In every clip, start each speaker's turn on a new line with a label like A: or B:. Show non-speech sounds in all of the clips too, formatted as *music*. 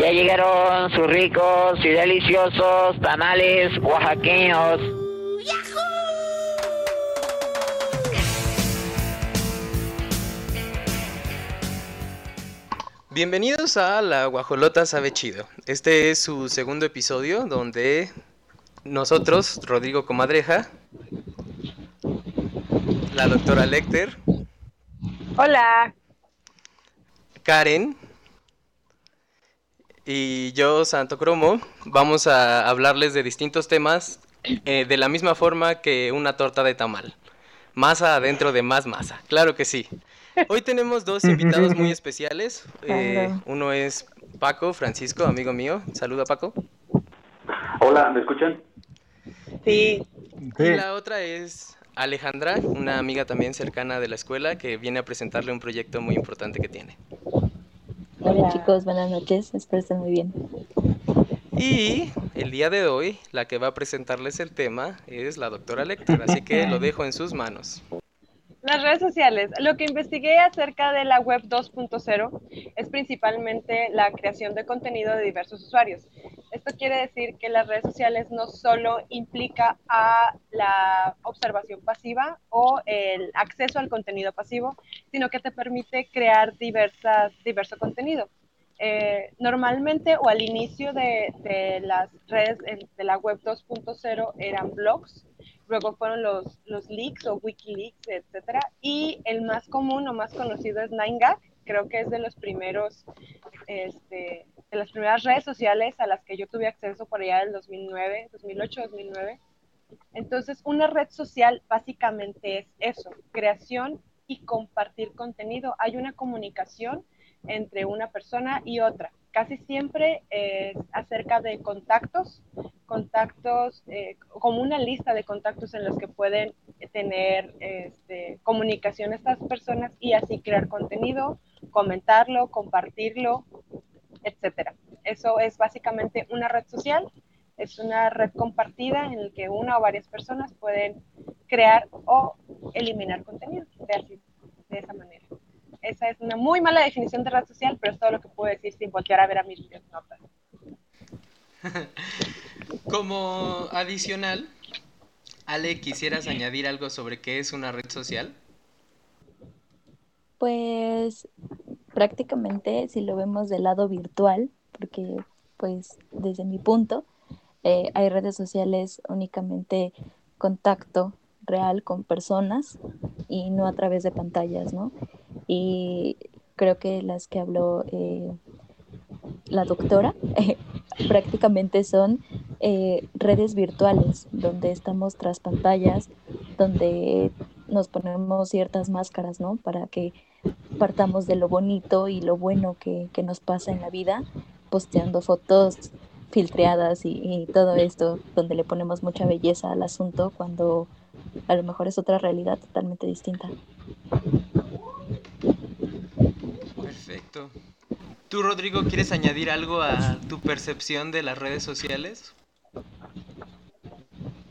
A: Ya llegaron sus ricos y deliciosos tamales oaxaqueños.
B: Bienvenidos a La Guajolota Sabe Chido. Este es su segundo episodio donde nosotros, Rodrigo Comadreja, la doctora Lecter,
C: Hola.
B: Karen y yo, Santo Cromo, vamos a hablarles de distintos temas eh, de la misma forma que una torta de tamal. Masa adentro de más masa, claro que sí. Hoy tenemos dos invitados muy especiales. Eh, uno es Paco Francisco, amigo mío. Saluda Paco.
D: Hola, ¿me escuchan?
C: Sí.
B: Y la otra es Alejandra, una amiga también cercana de la escuela que viene a presentarle un proyecto muy importante que tiene.
E: Hola chicos, buenas noches, espero estén muy bien.
B: Y el día de hoy, la que va a presentarles el tema es la doctora Lecter, así que lo dejo en sus manos.
C: Las redes sociales. Lo que investigué acerca de la web 2.0 es principalmente la creación de contenido de diversos usuarios. Esto quiere decir que las redes sociales no solo implica la observación pasiva o el acceso al contenido pasivo, sino que te permite crear diversas, diverso contenido. Eh, normalmente o al inicio de, las redes de la web 2.0 eran blogs, luego fueron los, los leaks o Wikileaks, etcétera, y el más común o más conocido es 9gag, creo que es de los primeros, este, de las primeras redes sociales a las que yo tuve acceso por allá del 2009, 2008, 2009. Entonces, una red social básicamente es eso, creación y compartir contenido. Hay una comunicación entre una persona y otra. Casi siempre es acerca de contactos, contactos, eh, como una lista de contactos en los que pueden tener este, comunicación estas personas y así crear contenido, comentarlo, compartirlo, etcétera. Eso es básicamente una red social, es una red compartida en la que una o varias personas pueden crear o eliminar contenido de, esa manera. Esa es una muy mala definición de red social, pero es todo lo que puedo decir sin voltear a ver a mis notas. *laughs*
B: Como adicional, Ale, ¿quisieras añadir algo sobre qué es una red social?
E: Pues prácticamente si lo vemos del lado virtual, porque pues desde mi punto eh, hay redes sociales únicamente contacto real con personas y no a través de pantallas, ¿no? Y creo que las que habló eh, la doctora *laughs* prácticamente son eh, redes virtuales donde estamos tras pantallas, donde nos ponemos ciertas máscaras, ¿no? Para que partamos de lo bonito y lo bueno que, que nos pasa en la vida, posteando fotos filtreadas y, y todo esto, donde le ponemos mucha belleza al asunto cuando a lo mejor es otra realidad totalmente distinta.
B: Perfecto. ¿Tú, Rodrigo, quieres añadir algo a tu percepción de las redes sociales?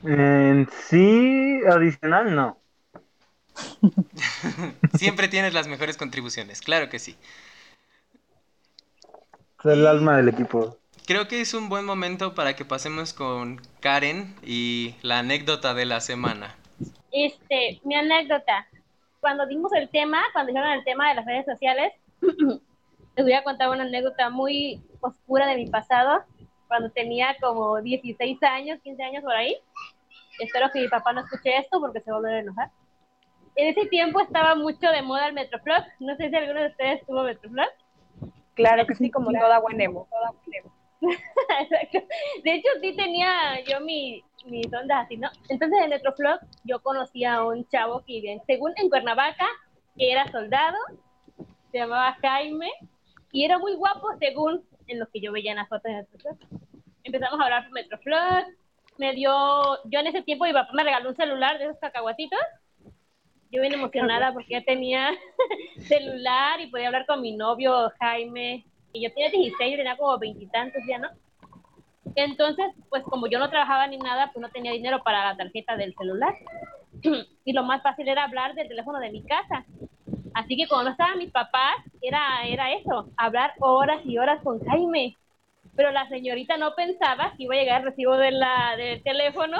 F: En sí, adicional, no. *laughs*
B: Siempre tienes las mejores contribuciones, claro que sí.
F: Es el alma del equipo.
B: Creo que es un buen momento para que pasemos con Karen y la anécdota de la semana.
G: Este, mi anécdota. Cuando dimos el tema, cuando dijeron el tema de las redes sociales, *clears throat* les voy a contar una anécdota muy oscura de mi pasado, cuando tenía como 16 años, 15 años por ahí. Espero que mi papá no escuche esto porque se va a volver a enojar. En ese tiempo estaba mucho de moda el Metroflog. No sé si alguno de ustedes tuvo Metroflog.
C: Claro que sí, como toda buen emo. Toda. *laughs*
G: Exacto. De hecho, sí tenía yo mi, mis ondas así, ¿no? Entonces en Metroflog yo conocí a un chavo que vivía, según en Cuernavaca, que era soldado, se llamaba Jaime, y era muy guapo según en lo que yo veía en las fotos de Metroflog. Empezamos a hablar por Metroflog, me dio, yo en ese tiempo mi papá me regaló un celular de esos cacahuatitos, yo bien emocionada porque ya tenía *laughs* celular y podía hablar con mi novio Jaime, y yo tenía 16, tenía como veintitantos ya, ¿no? Entonces, pues como yo no trabajaba ni nada, pues no tenía dinero para la tarjeta del celular. *clears throat* y lo más fácil era hablar del teléfono de mi casa. Así que cuando no estaban mis papás, era, era eso, hablar horas y horas con Jaime. pero la señorita no pensaba que iba a llegar el recibo de la, del teléfono.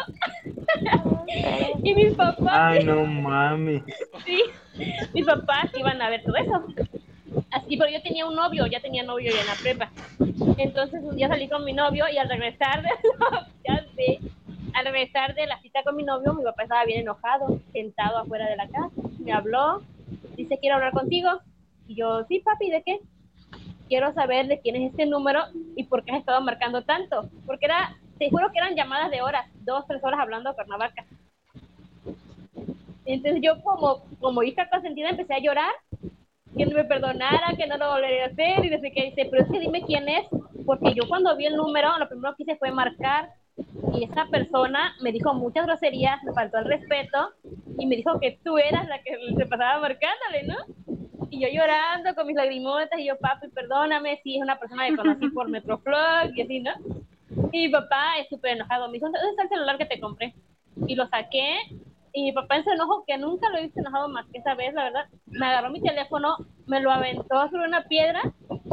G: *laughs* y mis papás,
F: Ay, no mami.
G: sí, mis papás iban a ver todo eso. Así, pero yo tenía un novio, ya tenía novio ya en la prepa. Entonces un día salí con mi novio y al regresar de *laughs* ya sé, al regresar de la cita con mi novio, mi papá estaba bien enojado, sentado afuera de la casa. Me habló, dice, quiero hablar contigo. Y yo, sí, papi, ¿de qué? Quiero saber de quién es este número y por qué has estado marcando tanto. Porque era, te juro que eran llamadas de horas, dos, tres horas hablando a Cuernavaca. Entonces yo como, como hija consentida empecé a llorar, que no me perdonara, que no lo volvería a hacer, y desde que dice, pero es que dime quién es, porque yo cuando vi el número, lo primero que hice fue marcar, y esa persona me dijo muchas groserías, me faltó el respeto, y me dijo que tú eras la que se pasaba marcándole, ¿no? Y yo llorando con mis lagrimotas, y yo, papi, perdóname, si es una persona que conocí por *laughs* Metroflog, y así, ¿no? Y mi papá es súper enojado, me dijo, ¿dónde está el celular que te compré? Y lo saqué, y mi papá en su enojo, que nunca lo he visto enojado más que esa vez, la verdad, me agarró mi teléfono, me lo aventó sobre una piedra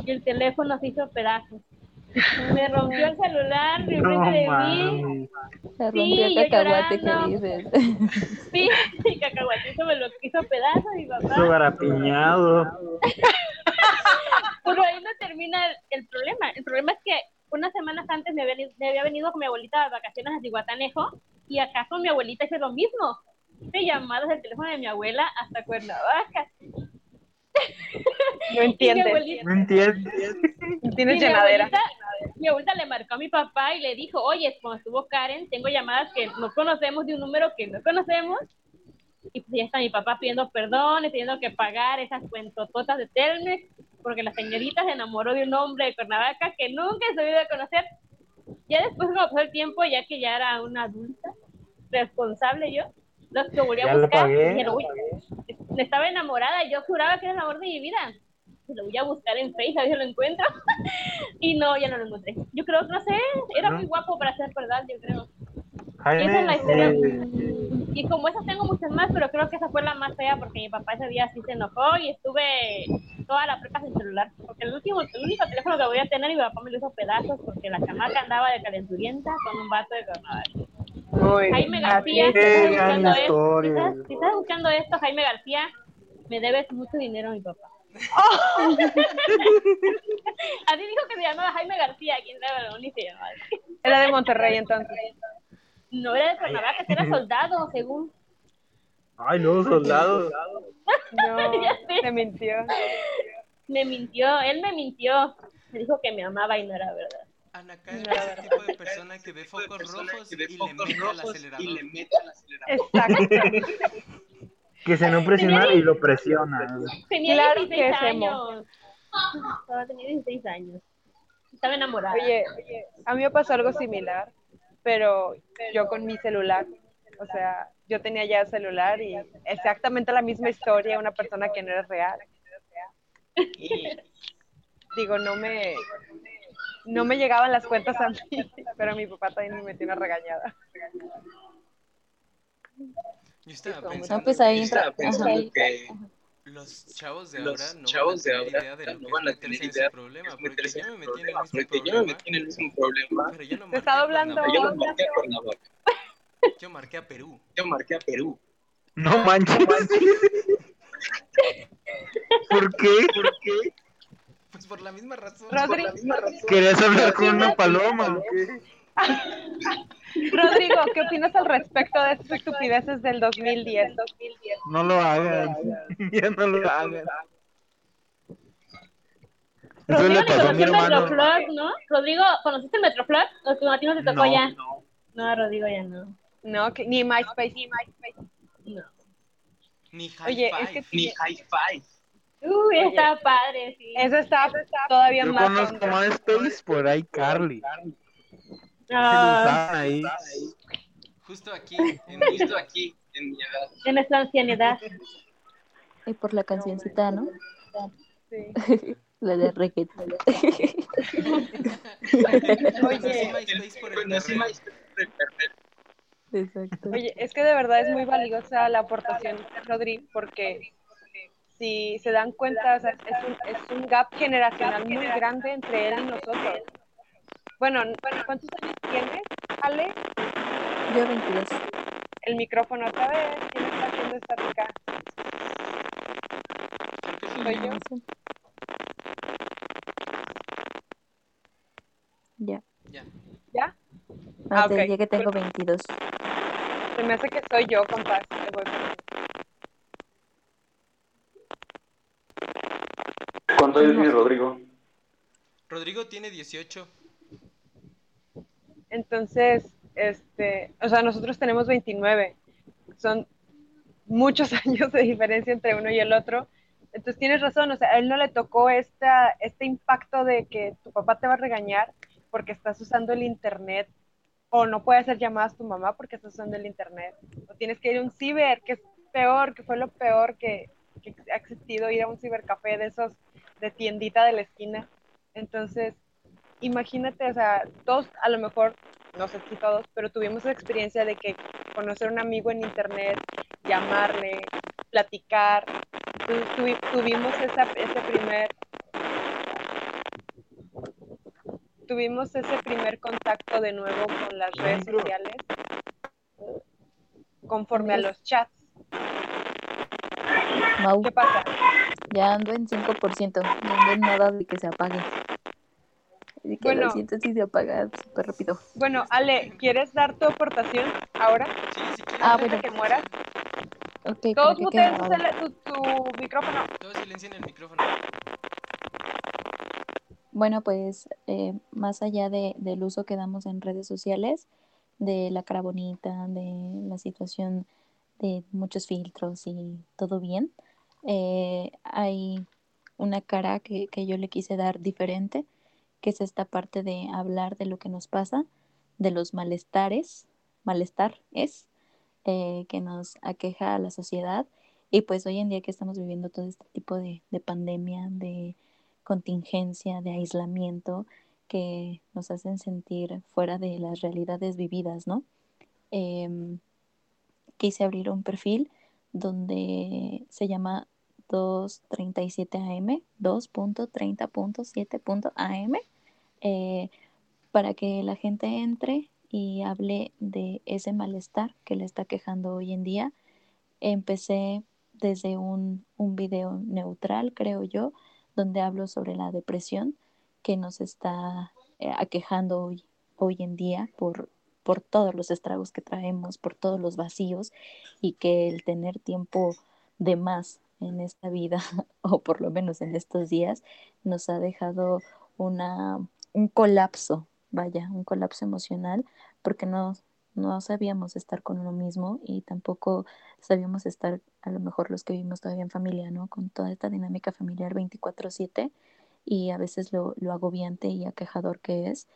G: y el teléfono se hizo pedazos. Me rompió el celular de
F: No
G: de mí.
E: Se
G: Sí,
E: rompió el cacahuate que dices. *laughs*
G: Sí, el cacahuatito me lo hizo pedazos mi papá.
F: Todo garapiñado. *laughs*
G: Pero ahí no termina el, el problema. El problema es que unas semanas antes me había, me había venido con mi abuelita de vacaciones a Cihuatanejo y acá con mi abuelita hice lo mismo. Hice llamadas del teléfono de mi abuela hasta Cuernavaca.
C: No *laughs* entiendes.
G: abuelita,
F: No entiendes.
C: Tienes
G: mi
C: llenadera.
G: abuelita, mi abuelita le marcó a mi papá y le dijo, oye, cuando estuvo Karen, tengo llamadas que no conocemos de un número que no conocemos. Y pues ya está mi papá pidiendo perdón y teniendo que pagar esas cuentototas de Telmex, porque la señorita se enamoró de un hombre de Cuernavaca que nunca se debió de conocer. Ya después, como pasó el tiempo, ya que ya era una adulta, responsable yo, los que volví a
F: Ya
G: buscar,
F: pagué,
G: "Uy, estaba enamorada, yo juraba que era el amor de mi vida. Lo voy a buscar en Facebook, a ver si lo encuentro. *laughs* y no, ya no lo encontré. Yo creo, no sé, era
F: ¿No?
G: muy guapo para ser verdad, yo creo.
F: Jaime,
G: Esa es la historia.
F: eh,
G: Y como esas tengo muchas más, pero creo que esa fue la más fea porque mi papá ese día sí se enojó y estuve toda la prepa sin celular. Porque el último, el único teléfono que voy a tener, mi papá me lo hizo pedazos porque la chamaca andaba de calenturienta con un vato de carnaval. Jaime. García, si estás buscando esto, si estás, si estás buscando esto, Jaime García, me debes mucho dinero a mi papá. *laughs* *laughs* Así dijo que se llamaba Jaime García, quién sabe, ni se llamaba.
C: Era de Monterrey entonces.
G: No era de Cuernavaca, era *laughs* soldado, según.
F: Ay, no, soldado.
C: No, *laughs*
G: Ya sé.
C: se mintió.
G: Me mintió, él me mintió. Me dijo que me amaba y no era verdad.
B: Ana Karen es el tipo de persona que ve focos rojos y le mete al acelerador.
C: Exacto.
F: Que se no presiona y lo presiona.
G: Tenía
C: Claro
G: 16
C: que es emo.
G: años. Estaba, tenía 16 años. Estaba enamorada.
C: Oye, a mí me pasó algo similar, pero yo con mi celular. O sea, yo tenía ya celular y exactamente la misma historia, una persona que no era real. Y digo, no me, no me llegaban las cuentas a mí, *laughs* pero mi papá también me metió una regañada.
B: Yo estaba
E: No,
B: pensando,
E: pues ahí
B: que
E: entra. Ajá.
H: que
B: los chavos de
H: los
B: ahora no
H: chavos
B: van a tener
H: ahora
B: idea de lo
H: no
B: que
H: van a tener idea
B: problema,
H: es
B: porque yo me
H: ese
B: metí en el
H: problema,
B: mismo
H: porque yo me
B: problema,
H: metí en el mismo problema,
B: pero yo no
C: Te
B: marqué
C: estaba
B: a Cuernavaca,
H: yo no marqué a Cuernavaca,
B: yo marqué a Perú.
H: yo marqué a Perú.
F: No manches. *laughs* ¿Por qué? ¿Por qué?
B: Pues por la misma razón.
C: Rodri,
F: ¿Querías hablar con una paloma o qué? *laughs*
C: Rodrigo, ¿qué opinas al respecto de esas estupideces del 2010?
F: No lo hagan. *laughs* Ya no lo hagan. Eso
G: Rodrigo
F: le
G: ni
F: pasó a mi hermano.
G: ¿no? Rodrigo, ¿conociste el Metroflog? ¿O a ti no te tocó
F: No.
G: ya? No, Rodrigo ya no.
C: No, que, ni MySpace, ni MySpace.
G: No.
B: Ni high
C: Oye, es
B: five.
C: que
H: Ni high five.
G: Uy, estaba padre, sí.
C: eso está todavía
F: Yo
C: más
F: conozco
C: onda.
F: MySpace por ahí, Carly. Lo
G: Ah,
F: ahí.
B: Justo aquí, en
H: Justo aquí, en mi edad.
G: en nuestra ancianidad.
E: Y por la cancioncita, ¿no?
C: Sí.
E: La de *laughs*
B: perreo.
E: Exacto.
C: Oye, es que de verdad es muy valiosa la aportación, Rodri, porque si se dan cuenta, o sea, es, un, es un gap generacional muy grande entre él y nosotros. Bueno, bueno, ¿cuántos años tienes, Ale?
E: Yo 22.
C: El micrófono otra vez. ¿Quién está haciendo estática? ¿Soy yo?
E: Ya.
B: Ya.
C: ¿Ya?
E: Ah,
C: Ah,
E: te
C: ok.
E: dije que tengo 22.
C: Se me hace que soy yo, compás. Te voy.
D: ¿Cuántos años tiene Rodrigo?
B: Rodrigo tiene 18.
C: Entonces, este, o sea, nosotros tenemos 29. Son muchos *laughs* años de diferencia entre uno y el otro. Entonces tienes razón, o sea, a él no le tocó esta, este impacto de que tu papá te va a regañar porque estás usando el internet o no puede hacer llamadas tu mamá porque estás usando el internet. O tienes que ir a un ciber, que es peor, que fue lo peor que, que ha existido, ir a un cibercafé de esos de tiendita de la esquina. Entonces, imagínate, o sea, todos a lo mejor, no sé si todos, pero tuvimos la experiencia de que conocer a un amigo en internet, llamarle, platicar, tu- tuvi- tuvimos esa, ese primer tuvimos ese primer contacto de nuevo con las redes sociales conforme a los chats.
E: Mau,
C: ¿Qué pasa?
E: ya ando en 5%. No ando en nada de que se apague. Así que
C: Bueno.
E: lo siento si se apaga súper rápido.
C: Bueno, Ale, ¿quieres dar tu aportación ahora?
B: Sí, si quieres.
E: Ah, bueno.
C: que mueras.
E: Ok, para
C: Todos
E: que
C: muteen tu, tu micrófono.
B: Todos silencien el micrófono.
E: Bueno, pues eh, más allá de, del uso que damos en redes sociales, de la cara bonita, de la situación de muchos filtros y todo bien, eh, hay una cara que, que yo le quise dar diferente, que es esta parte de hablar de lo que nos pasa, de los malestares, malestar es, eh, que nos aqueja a la sociedad. Y pues hoy en día que estamos viviendo todo este tipo de, de pandemia, de contingencia, de aislamiento, que nos hacen sentir fuera de las realidades vividas, ¿no? Em, quise abrir un perfil donde se llama 237 AM, 2.30.7. AM, para que la gente entre y hable de ese malestar que le está quejando hoy en día. Empecé desde un, un video neutral, creo yo, donde hablo sobre la depresión que nos está eh, aquejando hoy, hoy en día por, por todos los estragos que traemos, por todos los vacíos y que el tener tiempo de más en esta vida, *laughs* o por lo menos en estos días, nos ha dejado una, un colapso, vaya, un colapso emocional, porque no, no sabíamos estar con uno mismo y tampoco sabíamos estar, a lo mejor los que vivimos todavía en familia, ¿no? Con toda esta dinámica familiar 24/7 y a veces lo, lo agobiante y aquejador que es.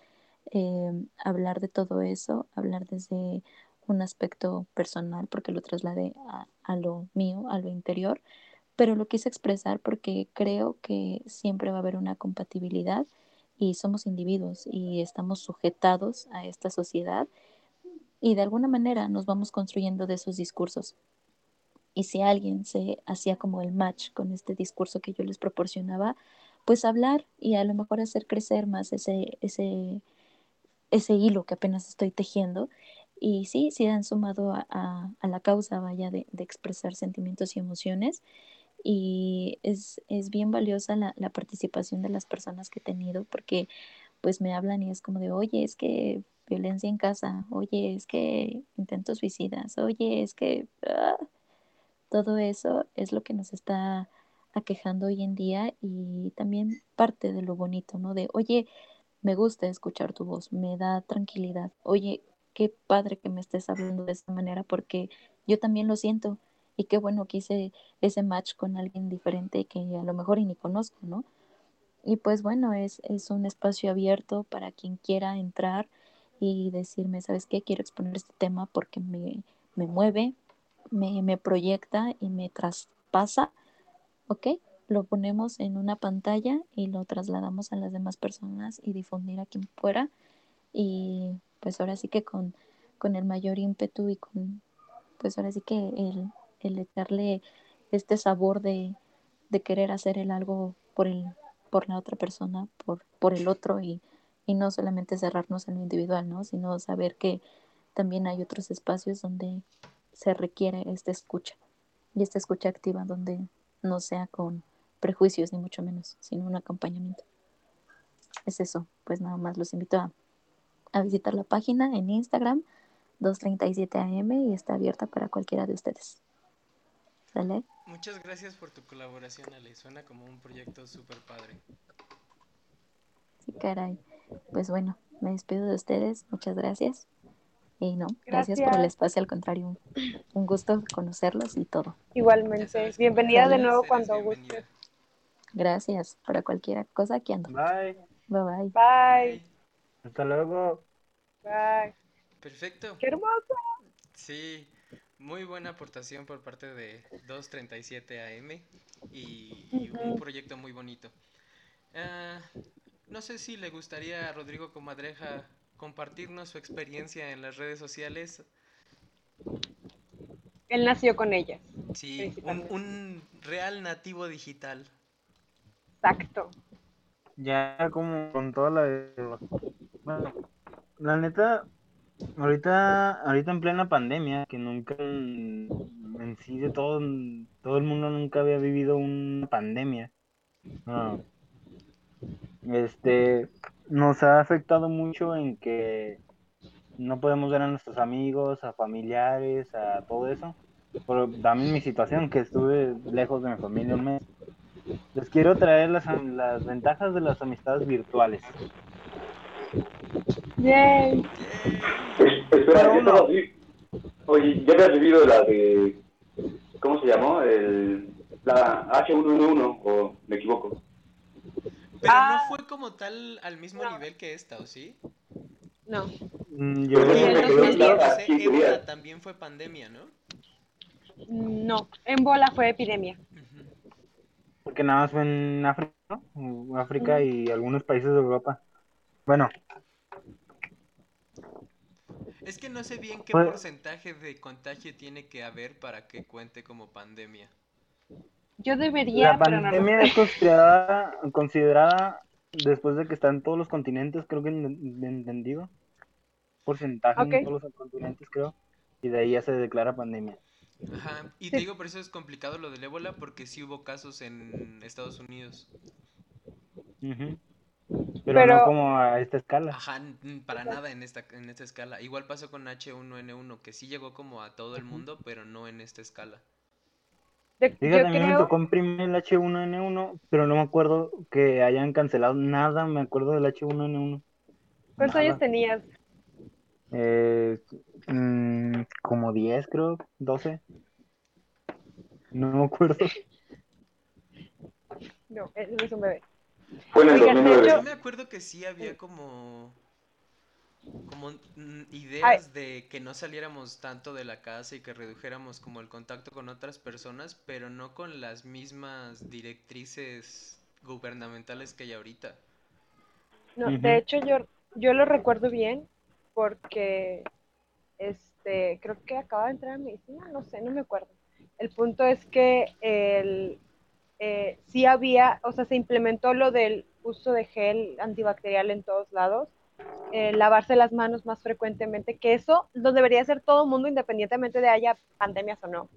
E: Eh, hablar de todo eso, hablar desde un aspecto personal, porque lo trasladé a, a lo mío, a lo interior, pero lo quise expresar porque creo que siempre va a haber una compatibilidad y somos individuos y estamos sujetados a esta sociedad y de alguna manera nos vamos construyendo de esos discursos. Y si alguien se hacía como el match con este discurso que yo les proporcionaba, pues hablar y a lo mejor hacer crecer más ese, ese, ese hilo que apenas estoy tejiendo. Y sí, sí han sumado a, a, a la causa, vaya, de, de, expresar sentimientos y emociones. Y es, es bien valiosa la, la, participación de las personas que he tenido porque pues me hablan y es como de, oye, es que violencia en casa, oye, es que intentos suicidas, oye, es que... Ah, todo eso es lo que nos está aquejando hoy en día y también parte de lo bonito, ¿no? De, oye, me gusta escuchar tu voz, me da tranquilidad, oye, qué padre que me estés hablando de esta manera porque yo también lo siento y qué bueno que hice ese match con alguien diferente que a lo mejor y ni conozco, ¿no? Y pues bueno, es, es un espacio abierto para quien quiera entrar y decirme, ¿sabes qué? Quiero exponer este tema porque me, me mueve, me, me, proyecta y me traspasa, ¿ok? Lo ponemos en una pantalla y lo trasladamos a las demás personas y difundir a quien fuera. Y pues ahora sí que con, con el mayor ímpetu y con, pues ahora sí que el, el echarle este sabor de, de, querer hacer el algo por, el, por la otra persona, por, por el otro y, y no solamente cerrarnos en lo individual, ¿no? Sino saber que también hay otros espacios donde se requiere esta escucha y esta escucha activa donde no sea con prejuicios ni mucho menos, sino un acompañamiento. Es eso, pues nada más los invito a, a visitar la página en Instagram 237am y está abierta para cualquiera de ustedes. ¿Sale?
B: Muchas gracias por tu colaboración, Ale. Suena como un proyecto súper padre.
E: Sí, caray. Pues bueno, me despido de ustedes. Muchas gracias. Y no, gracias, por el espacio, al contrario, un, un gusto conocerlos y todo.
C: Igualmente.
B: sabes
C: Bienvenida de nuevo cuando gustes.
E: Gracias para cualquier cosa aquí ando.
F: Bye.
E: Bye bye.
C: Bye.
F: Hasta luego.
C: Bye.
B: Perfecto.
C: Qué hermoso.
B: Sí, muy buena aportación por parte de 237 AM y, y un proyecto muy bonito. Ah, no sé si le gustaría a Rodrigo Comadreja compartirnos su experiencia en las redes sociales.
C: Él nació con ellas.
B: Sí, un, un real nativo digital.
C: Exacto.
F: Ya como con toda la... Bueno, la neta, ahorita, ahorita en plena pandemia, que nunca en, sí de todo, todo el mundo nunca había vivido una pandemia. Ah, este, nos ha afectado mucho en que no podemos ver a nuestros amigos, a familiares, a todo eso. Por también mi situación, que estuve lejos de mi familia un mes. Les quiero traer las, las ventajas de las amistades virtuales.
C: Yay.
D: Es- espera, ¿qué estaba así? Oye, ¿ya habías vivido la de. ¿Cómo se llamó? El, la H1N1, o me equivoco.
B: Pero
C: Ah.
B: no fue como tal al mismo
C: No.
B: nivel que esta, ¿o sí?
C: No.
F: Mm, Yo
C: Sí,
D: eso
C: en
D: me
C: los
D: quedó
C: 2010.
D: claro,
B: Entonces,
D: aquí,
B: ébola también fue pandemia, ¿no?
C: No. En bola fue epidemia.
F: Porque nada más fue en África, ¿no? África y algunos países de Europa. Bueno,
B: Es que no sé bien qué
F: Pues-
B: porcentaje de contagio tiene que haber para que cuente como pandemia.
C: Yo debería,
F: la
C: no
F: pandemia es considerada, considerada después de que está en todos los continentes, creo que en- entendido. Porcentaje
C: Ok.
F: en todos los continentes, creo. Y de ahí ya se declara pandemia.
B: Ajá, y te digo, por eso es complicado lo del ébola, porque sí hubo casos en Estados Unidos.
F: Ujú. Pero,
C: Pero-
F: no como a esta escala.
B: Ajá, para nada en esta, en esta escala. Igual pasó con H1N1, que sí llegó como a todo el mundo, pero no en esta escala.
C: De-
F: Fíjate,
C: yo
F: a mí me tocó imprimir el H1N1, pero no me acuerdo que hayan cancelado nada, me acuerdo del H1N1.
C: ¿cuántos años tenías?
F: Eh, mm, como 10, creo, 12. No me acuerdo. *laughs*
C: No, él es un bebé.
D: Fue en el
C: Oigan, de
D: 2009.
C: hecho-
B: Yo me acuerdo que sí había como como mm, ideas de que no saliéramos tanto de la casa y que redujéramos como el contacto con otras personas, pero no con las mismas directrices gubernamentales que hay ahorita.
C: No, de hecho yo, yo lo recuerdo bien porque este, creo que acaba de entrar a medicina, no sé, no me acuerdo. El punto es que el, eh, sí había, o sea, se implementó lo del uso de gel antibacterial en todos lados, eh, lavarse las manos más frecuentemente, que eso lo debería hacer todo el mundo independientemente de haya pandemias o no,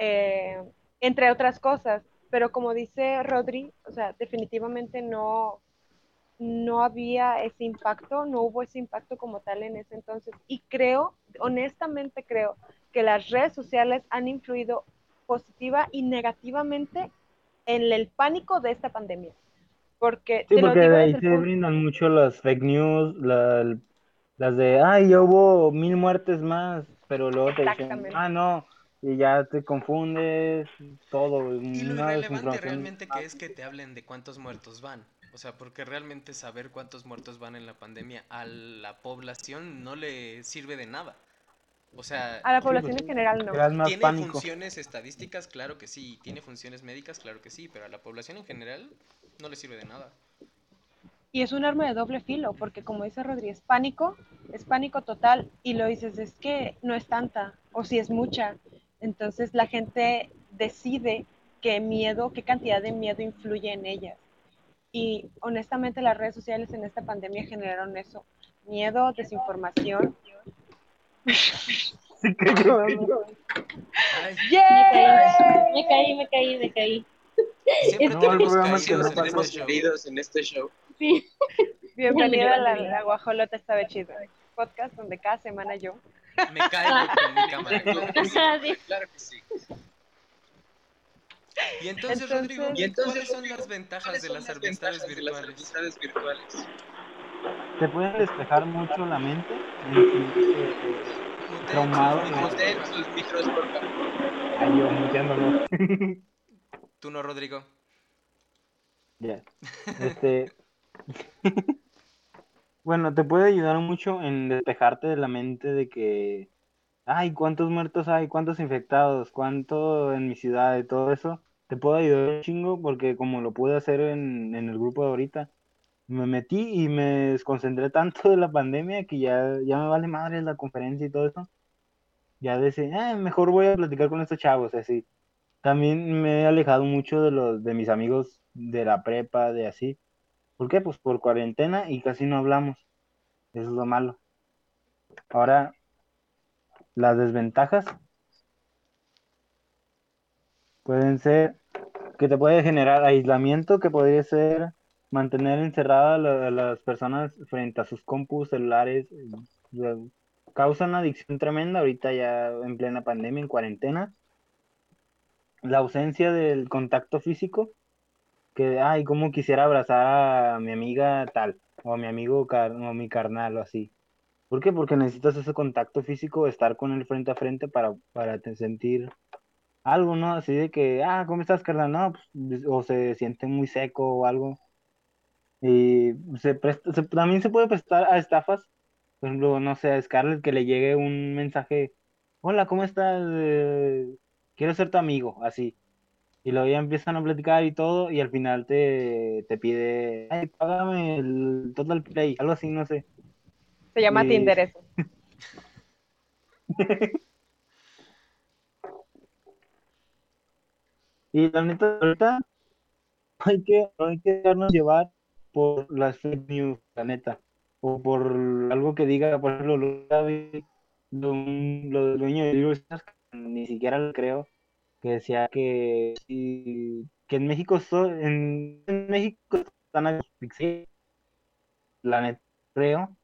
C: Eh, entre otras cosas. Pero como dice Rodri, o sea, definitivamente no, no había ese impacto, no hubo ese impacto como tal en ese entonces. Y creo, honestamente creo, que las redes sociales han influido positiva y negativamente en el pánico de esta pandemia. Porque,
F: Sí,
C: te lo
F: porque
C: digo
F: de ahí se
C: punto-
F: brindan mucho las fake news, la- las de, ay, ya hubo mil muertes más, pero luego te dicen, ah, no, y ya te confundes, todo,
B: Y lo irrelevante realmente que es que te hablen de cuántos muertos van. O sea, porque realmente saber cuántos muertos van en la pandemia a la población no le sirve de nada. O sea,
C: a la
F: Sí,
C: población
F: pues,
C: en general no.
B: ¿Tiene
F: pánico.
B: funciones estadísticas? Claro que sí. ¿Tiene funciones médicas? Claro que sí. Pero a la población en general no le sirve de nada.
C: Y es un arma de doble filo, porque como dice Rodríguez, pánico, es pánico total, y lo dices, es que no es tanta, o si es mucha. Entonces la gente decide qué miedo, qué cantidad de miedo influye en ellas. Y honestamente las redes sociales en esta pandemia generaron eso. Miedo, desinformación. *laughs*
F: Sí, que yo-
B: Ay,
G: Me caí, me caí, me caí.
B: siempre
F: No,
B: tenemos
F: el programa que no
B: este
H: Tenemos
B: show.
H: heridos en este show.
G: Sí. *laughs*
C: Bienvenida a la, la Guajolota Está Chido, podcast donde cada semana yo
B: Me caigo con mi cámara. claro que sí.
G: Ajá, sí.
H: Claro que sí.
B: Y entonces,
C: Entonces-
B: Rodrigo,
H: Y entonces,
B: ¿cuáles son las ventajas
H: ¿Cuáles
B: de
H: son
B: las
H: las ventajas de las
B: virtuales?
H: amistades virtuales?
F: Te pueden despejar mucho la mente. en sí, eh,
B: Muteen
F: Traumado,
B: sus
F: ¿no?
B: micros,
H: por favor.
F: ay, yo muteándolo. *laughs*
B: Tú no, Rodrigo.
F: Ya. *laughs* Este. bueno, te puede ayudar mucho en despejarte de la mente de que. Ay, ¿cuántos muertos hay? ¿Cuántos infectados? ¿Cuánto en mi ciudad? Y todo eso. Te puede ayudar un chingo porque, como lo pude hacer en, en el grupo de ahorita, me metí y me desconcentré tanto de la pandemia que ya, ya me vale madre la conferencia y todo eso. Ya decía, "Ah, mejor voy a platicar con estos chavos, así. También me he alejado mucho de los de mis amigos de la prepa, de así. ¿Por qué? Pues por cuarentena y casi no hablamos. Eso es lo malo. Ahora, las desventajas pueden ser que te puede generar aislamiento, que podría ser mantener encerrada a la- a las personas frente a sus compus celulares. Causa una adicción tremenda ahorita ya en plena pandemia, en cuarentena la ausencia del contacto físico, que, ay, cómo quisiera abrazar a mi amiga tal, o a mi amigo car- o mi carnal, o así. ¿Por qué? Porque necesitas ese contacto físico, estar con él frente a frente para, para sentir algo, ¿no? Así de que, ah, ¿cómo estás, carnal? No, pues, o se siente muy seco o algo. Y se presta, se- también se puede prestar a estafas. Por ejemplo, no sé, a Scarlett que le llegue un mensaje, hola, ¿cómo estás? Eh, quiero ser tu amigo, así. Y luego ya empiezan a platicar y todo, y al final te, te pide, ay, págame el Total Play, algo así, no sé.
C: se llama
F: Sí.
C: Tinder eso. *laughs*
F: Y la neta, ahorita hay que, hay que dejarnos llevar por las fake news, la neta. O por algo que diga, por ejemplo, lo, de un- lo del dueño de que ni siquiera lo creo, que decía que, sí, que en México, so- en, en México están asfixiados, la neta, creo.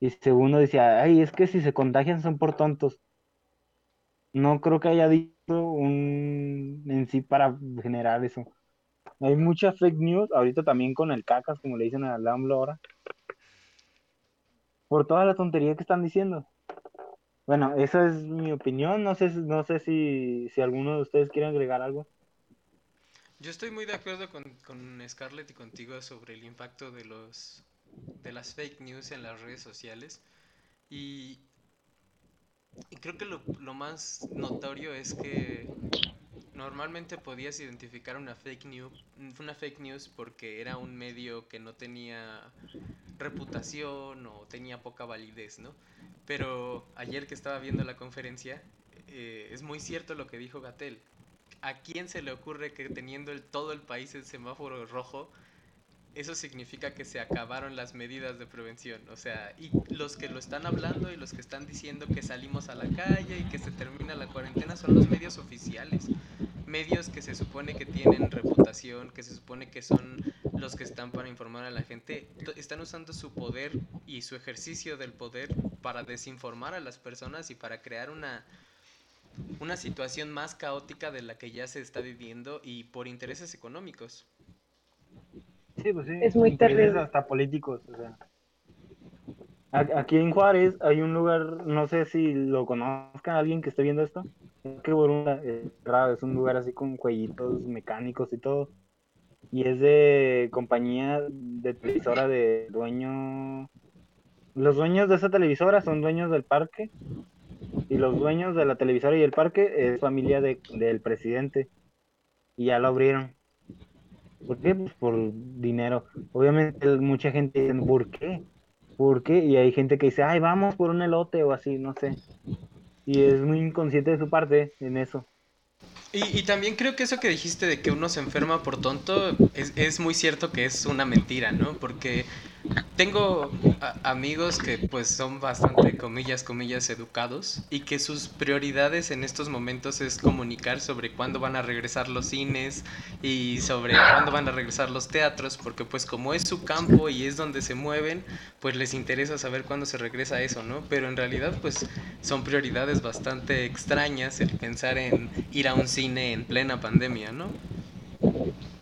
F: Y segundo decía, ay, es que si se contagian son por tontos. No creo que haya dicho un en sí para generar eso. Hay mucha fake news, ahorita también con el cacas, como le dicen a AMLO ahora, por toda la tontería que están diciendo. Bueno, esa es mi opinión, no sé, no sé si, si alguno de ustedes quiere agregar algo.
B: Yo estoy muy de acuerdo con, con Scarlett y contigo sobre el impacto de los de las fake news en las redes sociales y, y creo que lo, lo más notorio es que normalmente podías identificar una fake news una fake news porque era un medio que no tenía reputación o tenía poca validez, ¿no? Pero ayer que estaba viendo la conferencia eh, es muy cierto lo que dijo Gatel. ¿A quién se le ocurre que teniendo el, todo el país en semáforo rojo, eso significa que se acabaron las medidas de prevención? O sea, y los que lo están hablando y los que están diciendo que salimos a la calle y que se termina la cuarentena son los medios oficiales. Medios que se supone que tienen reputación, que se supone que son los que están para informar a la gente, están usando su poder y su ejercicio del poder para desinformar a las personas y para crear una, una situación más caótica de la que ya se está viviendo y por intereses económicos.
F: Sí, pues sí,
C: Es muy terrible.
F: hasta políticos, o sea. Aquí en Juárez hay un lugar, no sé si lo conozcan alguien que esté viendo esto, es que Borunda, eh, es un lugar así con cuellitos mecánicos y todo, y es de compañía de televisora de dueño, los dueños de esa televisora son dueños del parque, y los dueños de la televisora y el parque es familia de, del presidente, y ya lo abrieron. ¿Por qué? Pues por dinero. Obviamente mucha gente dice, ¿por qué? ¿Por qué? Y hay gente que dice, ay, vamos por un elote o así, no sé. Y es muy inconsciente de su parte en eso.
B: Y, y también creo que eso que dijiste de que uno se enferma por tonto es, es muy cierto que es una mentira, ¿no? Porque tengo amigos que pues son bastante, comillas, comillas, educados y que sus prioridades en estos momentos es comunicar sobre cuándo van a regresar los cines y sobre cuándo van a regresar los teatros, porque pues como es su campo y es donde se mueven, pues les interesa saber cuándo se regresa eso, ¿no? Pero en realidad pues son prioridades bastante extrañas el pensar en ir a un cine en plena pandemia, ¿no?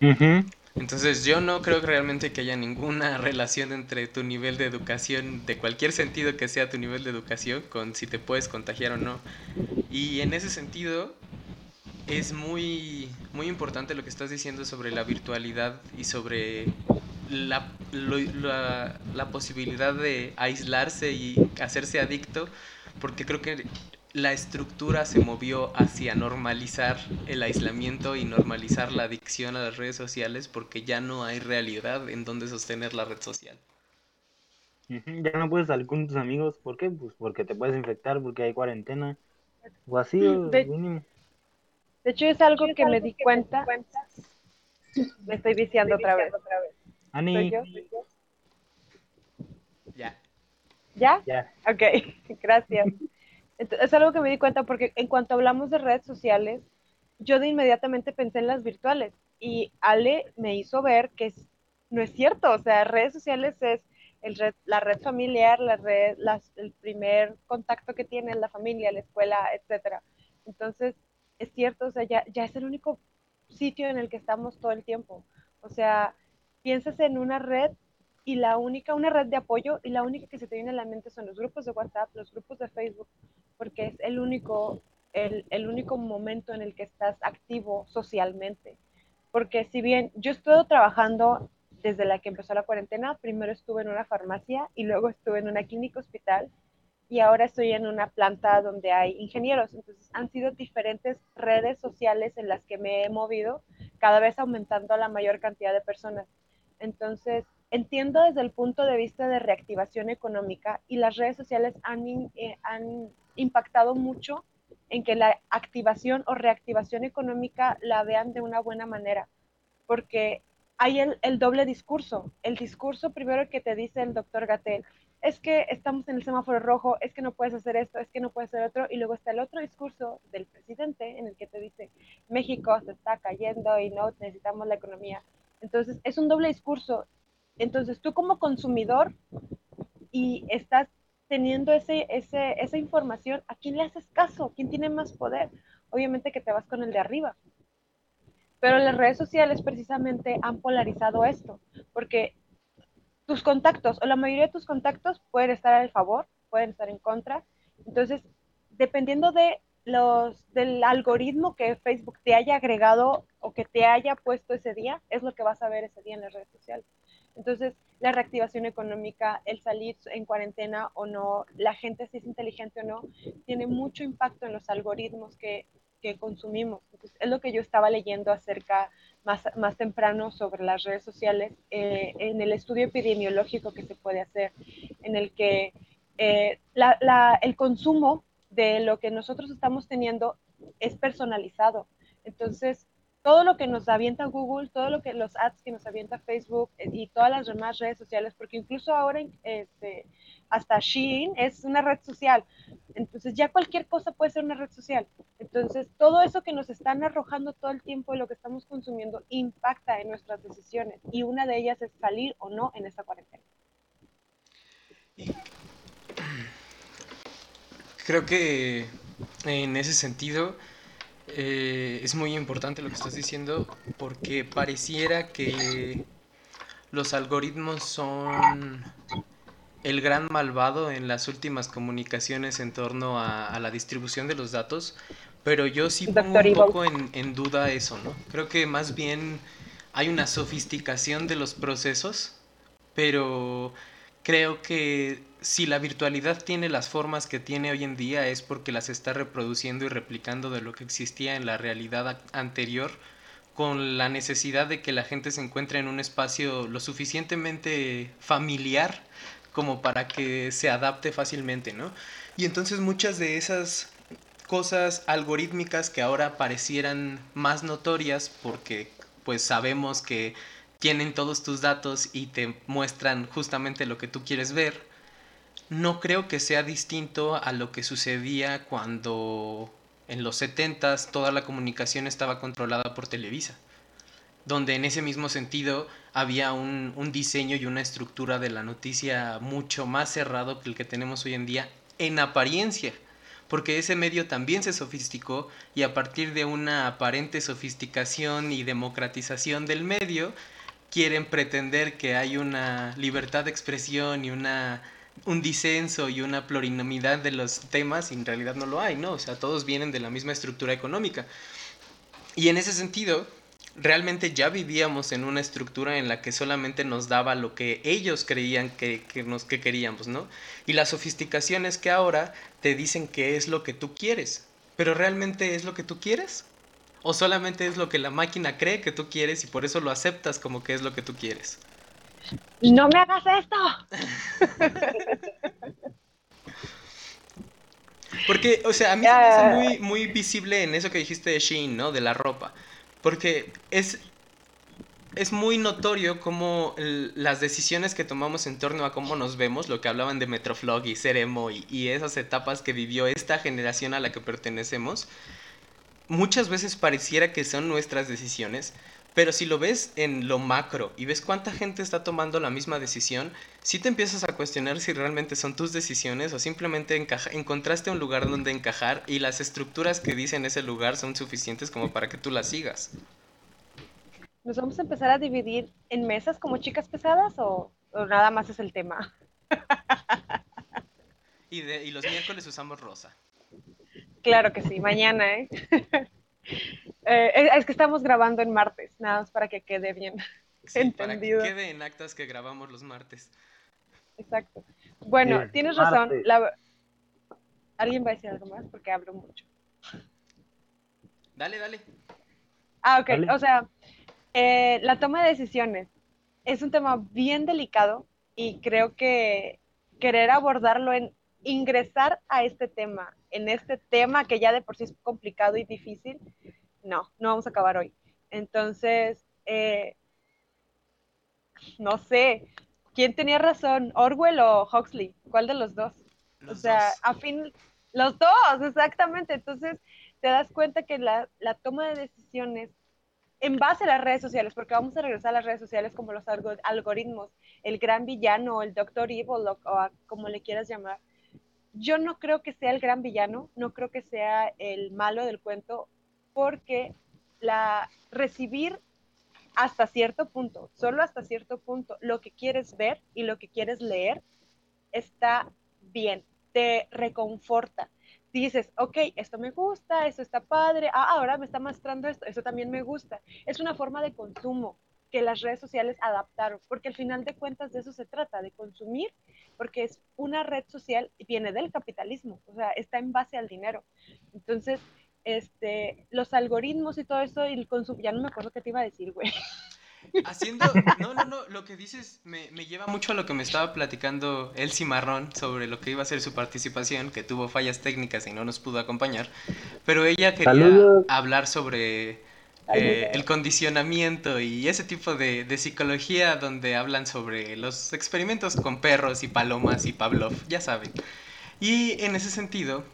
F: Ujú.
B: Entonces yo no creo que realmente que haya ninguna *laughs* relación entre tu nivel de educación, de cualquier sentido que sea tu nivel de educación, con si te puedes contagiar o no. Y en ese sentido es muy, muy importante lo que estás diciendo sobre la virtualidad y sobre la, la posibilidad de aislarse y hacerse adicto, porque creo que la estructura se movió hacia normalizar el aislamiento y normalizar la adicción a las redes sociales porque ya no hay realidad en donde sostener la red social.
F: Ya no puedes salir con tus amigos, ¿por qué? Pues porque te puedes infectar, porque hay cuarentena, o así,
C: De-
F: mínimo.
C: De hecho, es algo que me di cuenta. Me estoy viciando otra vez. ¿Soy
F: Ani,
C: yo?
B: Ya.
C: ¿Ya?
F: ya.
C: Ok, *laughs* gracias. Es algo que me di cuenta porque en cuanto hablamos de redes sociales, yo de inmediatamente pensé en las virtuales y Ale me hizo ver que no es cierto, o sea, redes sociales es el red- la red familiar, la red, las- el primer contacto que tiene la familia, la escuela, etcétera. Entonces, es cierto, o sea, ya, ya es el único sitio en el que estamos todo el tiempo. O sea, piensas en una red y la única, una red de apoyo y la única que se te viene a la mente son los grupos de WhatsApp, los grupos de Facebook, porque es el único, el, el único momento en el que estás activo socialmente. Porque si bien yo estuve trabajando desde la que empezó la cuarentena, primero estuve en una farmacia y luego estuve en una clínica hospital y ahora estoy en una planta donde hay ingenieros. Entonces han sido diferentes redes sociales en las que me he movido, cada vez aumentando a la mayor cantidad de personas. Entonces, entiendo desde el punto de vista de reactivación económica y las redes sociales han, eh, han impactado mucho en que la activación o reactivación económica la vean de una buena manera, porque hay el, el doble discurso. El discurso primero que te dice el doctor Gatel, es que estamos en el semáforo rojo, es que no puedes hacer esto, es que no puedes hacer otro, y luego está el otro discurso del presidente en el que te dice, México se está cayendo y no necesitamos la economía. Entonces, es un doble discurso. Entonces, tú como consumidor y estás teniendo ese, ese, esa información, ¿a quién le haces caso? ¿Quién tiene más poder? Obviamente que te vas con el de arriba. Pero las redes sociales precisamente han polarizado esto, porque tus contactos o la mayoría de tus contactos pueden estar a favor, pueden estar en contra. Entonces, dependiendo de los del algoritmo que Facebook te haya agregado o que te haya puesto ese día, es lo que vas a ver ese día en las redes sociales. Entonces, la reactivación económica, el salir en cuarentena o no, la gente si es inteligente o no, tiene mucho impacto en los algoritmos que, que consumimos. Es lo que yo estaba leyendo acerca más, más temprano sobre las redes sociales, eh, en el estudio epidemiológico que se puede hacer, en el que eh, la, la, el consumo de lo que nosotros estamos teniendo es personalizado. Entonces, todo lo que nos avienta Google, todo lo que los ads que nos avienta Facebook eh, y todas las demás redes sociales, porque incluso ahora este, hasta Shein es una red social. Entonces ya cualquier cosa puede ser una red social. Entonces todo eso que nos están arrojando todo el tiempo y lo que estamos consumiendo impacta en nuestras decisiones y una de ellas es salir o no en esta cuarentena.
B: Creo que en ese sentido eh, es muy importante lo que estás diciendo porque pareciera que los algoritmos son el gran malvado en las últimas comunicaciones en torno a, a la distribución de los datos, pero yo sí pongo un poco en, en duda eso, ¿no? Creo que más bien hay una sofisticación de los procesos, pero creo que si la virtualidad tiene las formas que tiene hoy en día es porque las está reproduciendo y replicando de lo que existía en la realidad anterior con la necesidad de que la gente se encuentre en un espacio lo suficientemente familiar como para que se adapte fácilmente, ¿no? Y entonces muchas de esas cosas algorítmicas que ahora parecieran más notorias porque pues sabemos que tienen todos tus datos y te muestran justamente lo que tú quieres ver, no creo que sea distinto a lo que sucedía cuando en los 70s toda la comunicación estaba controlada por Televisa, donde en ese mismo sentido había un, un, diseño y una estructura de la noticia mucho más cerrado que el que tenemos hoy en día en apariencia, porque ese medio también se sofisticó y a partir de una aparente sofisticación y democratización del medio, quieren pretender que hay una libertad de expresión y una un disenso y una plurinomidad de los temas y en realidad no lo hay, ¿no? O sea, todos vienen de la misma estructura económica. Y en ese sentido, realmente ya vivíamos en una estructura en la que solamente nos daba lo que ellos creían que, que, nos, que queríamos, ¿no? Y la sofisticación es que ahora te dicen que es lo que tú quieres, pero realmente es lo que tú quieres. ¿O solamente es lo que la máquina cree que tú quieres y por eso lo aceptas como que es lo que tú quieres?
C: No me hagas esto. *laughs*
B: Porque, o sea, a mí se me hace muy, muy visible en eso que dijiste de Shein, ¿no? De la ropa. Porque es, es muy notorio cómo el, las decisiones que tomamos en torno a cómo nos vemos, lo que hablaban de Metroflog y Seremo y, y esas etapas que vivió esta generación a la que pertenecemos, muchas veces pareciera que son nuestras decisiones, pero si lo ves en lo macro y ves cuánta gente está tomando la misma decisión, sí te empiezas a cuestionar si realmente son tus decisiones o simplemente encontraste un lugar donde encajar y las estructuras que dicen ese lugar son suficientes como para que tú las sigas.
C: ¿Nos vamos a empezar a dividir en mesas como chicas pesadas o, o nada más es el tema? *laughs*
B: y, de, y los miércoles usamos rosa.
C: Claro que sí, mañana, ¿eh? *laughs* Eh, es que estamos grabando en martes, nada más para que quede bien
B: sí, entendido. *laughs* Para que quede en actas que grabamos los martes.
C: Exacto. Bueno, sí, tienes razón. La... ¿Alguien va a decir algo más? Porque hablo mucho.
B: Dale, dale.
C: Ah, ok. Dale. O sea, eh, la toma de decisiones es un tema bien delicado y creo que querer abordarlo en ingresar a este tema, en este tema que ya de por sí es complicado y difícil, no, no vamos a acabar hoy. Entonces, eh, no sé, ¿quién tenía razón? ¿Orwell o Huxley? ¿Cuál de los dos?
B: Los
C: o sea,
B: dos.
C: a fin, los dos, exactamente. Entonces, te das cuenta que la, la, toma de decisiones en base a las redes sociales, porque vamos a regresar a las redes sociales como los algoritmos, el gran villano, el Doctor Evil, o, o como le quieras llamar, yo no creo que sea el gran villano, no creo que sea el malo del cuento, porque la recibir hasta cierto punto, solo hasta cierto punto, lo que quieres ver y lo que quieres leer está bien, te reconforta. Dices, ok, esto me gusta, esto está padre, ah, ahora me está mostrando esto, esto también me gusta. Es una forma de consumo que las redes sociales adaptaron, porque al final de cuentas de eso se trata, de consumir, porque es una red social y viene del capitalismo, o sea, está en base al dinero. Entonces, este, los algoritmos y todo eso y el consumo, ya no me acuerdo qué te iba a decir, güey. *laughs*
B: Haciendo, no, no, no, lo que dices me, me, lleva mucho a lo que me estaba platicando El Cimarrón sobre lo que iba a ser su participación, que tuvo fallas técnicas y no nos pudo acompañar, pero ella quería
F: Saludos.
B: hablar sobre eh, el condicionamiento y ese tipo de, de, psicología donde hablan sobre los experimentos con perros y palomas y Pavlov, ya saben. Y en ese sentido,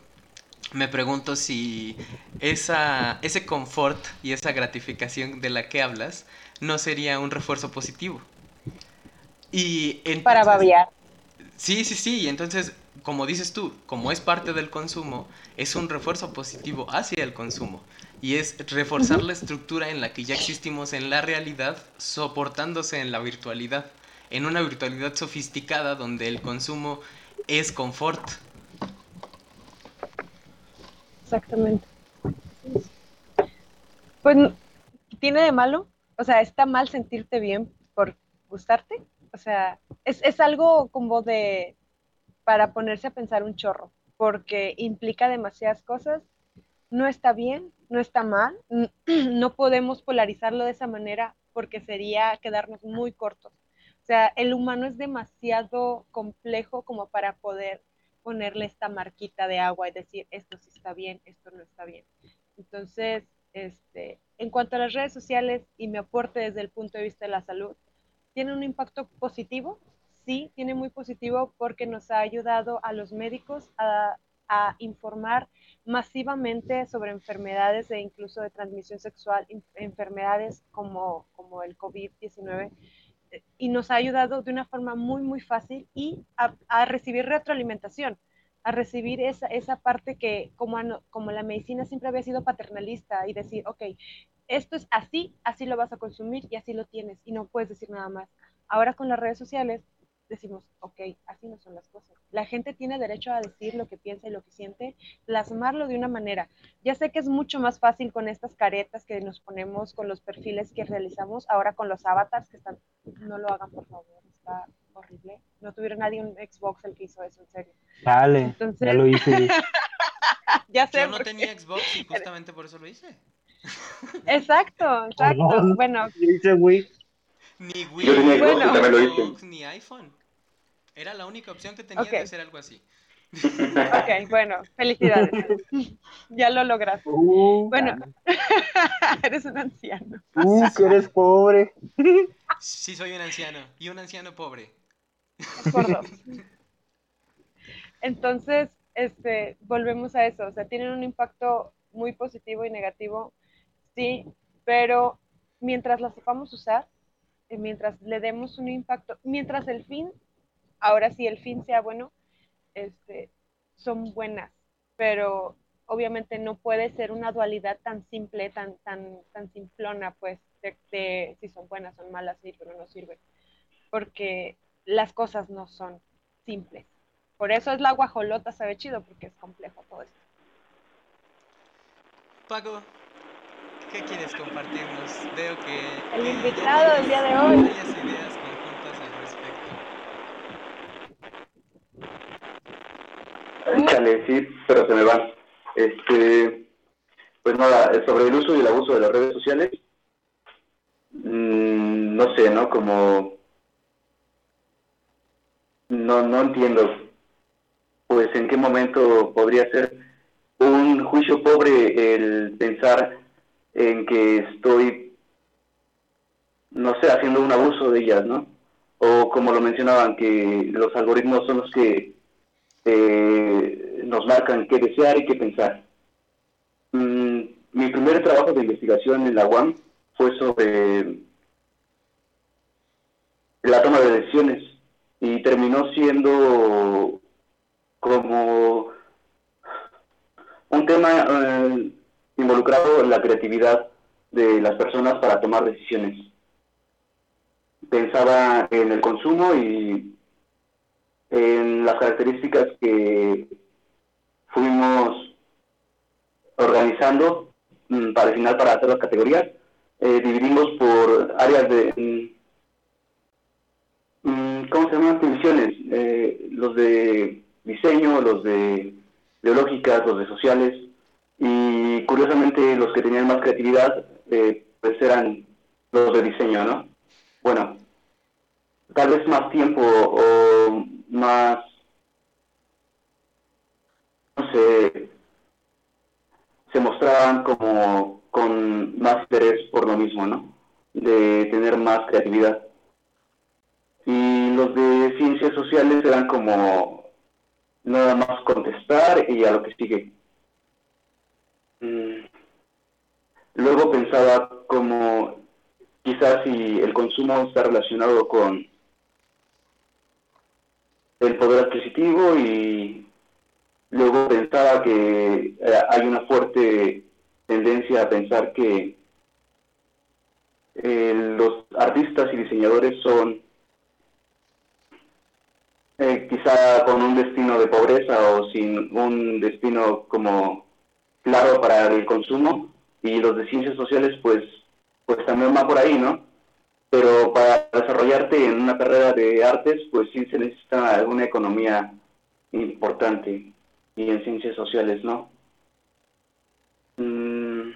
B: me pregunto si esa, ese confort y esa gratificación de la que hablas no sería un refuerzo positivo. Y entonces,
C: Para babear.
B: Sí, sí, sí, y entonces, como dices tú, como es parte del consumo, es un refuerzo positivo hacia el consumo. Y es reforzar la estructura en la que ya existimos en la realidad, soportándose en la virtualidad. En una virtualidad sofisticada donde el consumo es confort.
C: Exactamente. Pues, ¿tiene de malo? O sea, ¿está mal sentirte bien por gustarte? O sea, es, es algo como de, para ponerse a pensar un chorro, porque implica demasiadas cosas, no está bien, no está mal, *clears throat* no podemos polarizarlo de esa manera porque sería quedarnos muy cortos. O sea, el humano es demasiado complejo como para poder ponerle esta marquita de agua y decir esto sí está bien, esto no está bien. Entonces, este, en cuanto a las redes sociales y mi aporte desde el punto de vista de la salud, ¿tiene un impacto positivo? Sí, tiene muy positivo porque nos ha ayudado a los médicos a, a informar masivamente sobre enfermedades e incluso de transmisión sexual, enfermedades como, como el COVID-19 y nos ha ayudado de una forma muy, muy fácil y a, recibir retroalimentación, a recibir esa, esa parte que como, como la medicina siempre había sido paternalista y decir, ok, esto es así, así lo vas a consumir y así lo tienes y no puedes decir nada más. Ahora con las redes sociales decimos, ok, así no son las cosas. La gente tiene derecho a decir lo que piensa y lo que siente, plasmarlo de una manera. Ya sé que es mucho más fácil con estas caretas que nos ponemos, con los perfiles que realizamos, ahora con los avatars que están, no lo hagan por favor, está horrible. No tuviera nadie un Xbox el que hizo eso, en serio.
F: Dale, ya lo hice. *laughs*
C: ya sé.
B: Yo no tenía Xbox y justamente por eso lo hice.
C: Exacto, exacto. Bueno.
F: Yo Wii.
B: Ni Wii,
D: Yo tenía Xbox
C: Bueno.
D: hice.
B: Ni iPhone. Era la única opción que tenía de hacer algo así.
C: Ok, bueno, felicidades. *laughs* ya lo lograste.
F: Uh,
C: Bueno. *laughs* Eres un anciano.
F: Uh, que eres pobre.
B: Sí, soy un anciano. Y un anciano pobre.
C: por dos. *laughs* Entonces, este, volvemos a eso, o sea, tienen un impacto muy positivo y negativo, sí, pero mientras las sepamos usar, mientras le demos un impacto, mientras el fin, ahora sí el fin sea bueno, este, son buenas, pero obviamente no puede ser una dualidad tan simple, tan, tan, tan simplona, pues, de, de si son buenas, son malas, sí, pero no sirven, porque las cosas no son simples. Por eso es la guajolota, sabe chido, porque es complejo todo esto.
B: Paco, ¿qué quieres compartirnos? Veo que...
C: El invitado del día de hoy.
B: Varias ideas conjuntas
D: Échale, sí, pero se me van. Este, pues nada, sobre el uso y el abuso de las redes sociales, mm, no sé, ¿no? Como, no, no entiendo, pues en qué momento podría ser un juicio pobre el pensar en que estoy, no sé, haciendo un abuso de ellas, ¿no? O como lo mencionaban, que los algoritmos son los que eh, nos marcan qué desear y qué pensar. Mm, mi primer trabajo de investigación en la UAM fue sobre la toma de decisiones y terminó siendo como un tema eh, involucrado en la creatividad de las personas para tomar decisiones. Pensaba en el consumo y en las características que fuimos organizando mm, para al final para hacer las categorías. Eh, dividimos por áreas de... mm, mm, ¿Cómo se llaman? Divisiones. Eh, los de diseño, los de biológicas, los de sociales. Y curiosamente los que tenían más creatividad eh, pues eran los de diseño, ¿no? Bueno, tal vez más tiempo o más, no sé, se mostraban como con más interés por lo mismo, ¿no? De tener más creatividad. Y los de ciencias sociales eran como nada más contestar y a lo que sigue. Mm. Luego pensaba como quizás si el consumo está relacionado con el poder adquisitivo y luego pensaba que eh, hay una fuerte tendencia a pensar que eh, los artistas y diseñadores son eh, quizá con un destino de pobreza o sin un destino como claro para el consumo y los de ciencias sociales pues pues también va por ahí, ¿no? Pero para desarrollarte en una carrera de artes pues sí se necesita alguna economía importante y en ciencias sociales, ¿no? Mm,